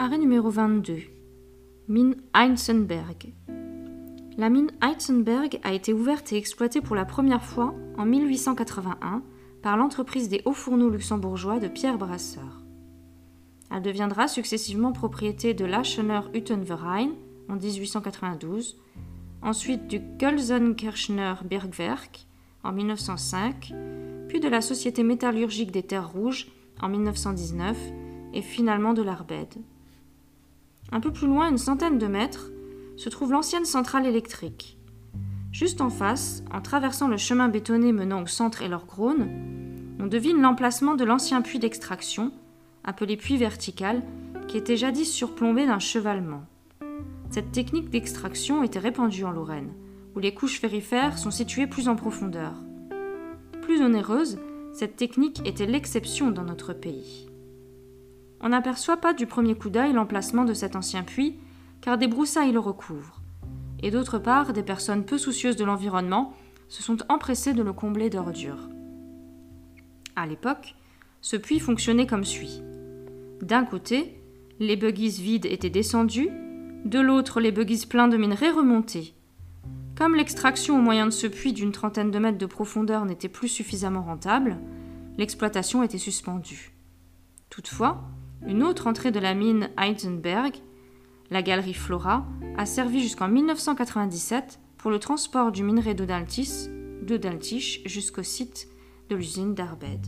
Arrêt numéro 22. Mine Heisenberg. La mine Heisenberg a été ouverte et exploitée pour la première fois en 1881 par l'entreprise des hauts fourneaux luxembourgeois de Pierre Brasseur. Elle deviendra successivement propriété de l'Aschener Hüttenverein en 1892, ensuite du Gölsenkirchner Bergwerk en 1905, puis de la Société métallurgique des Terres Rouges en 1919 et finalement de l'Arbed. Un peu plus loin, une centaine de mètres, se trouve l'ancienne centrale électrique. Juste en face, en traversant le chemin bétonné menant au centre et leur grône, on devine l'emplacement de l'ancien puits d'extraction, appelé puits vertical, qui était jadis surplombé d'un chevalement. Cette technique d'extraction était répandue en Lorraine, où les couches ferrifères sont situées plus en profondeur. Plus onéreuse, cette technique était l'exception dans notre pays. On n'aperçoit pas du premier coup d'œil l'emplacement de cet ancien puits, car des broussailles le recouvrent. Et d'autre part, des personnes peu soucieuses de l'environnement se sont empressées de le combler d'ordures. À l'époque, ce puits fonctionnait comme suit. D'un côté, les buggies vides étaient descendus, de l'autre, les buggies pleins de minerais remontaient. Comme l'extraction au moyen de ce puits d'une trentaine de mètres de profondeur n'était plus suffisamment rentable, l'exploitation était suspendue. Toutefois, une autre entrée de la mine Heisenberg, la galerie Flora, a servi jusqu'en 1997 pour le transport du minerai de jusqu'au site de l'usine d'Arbed.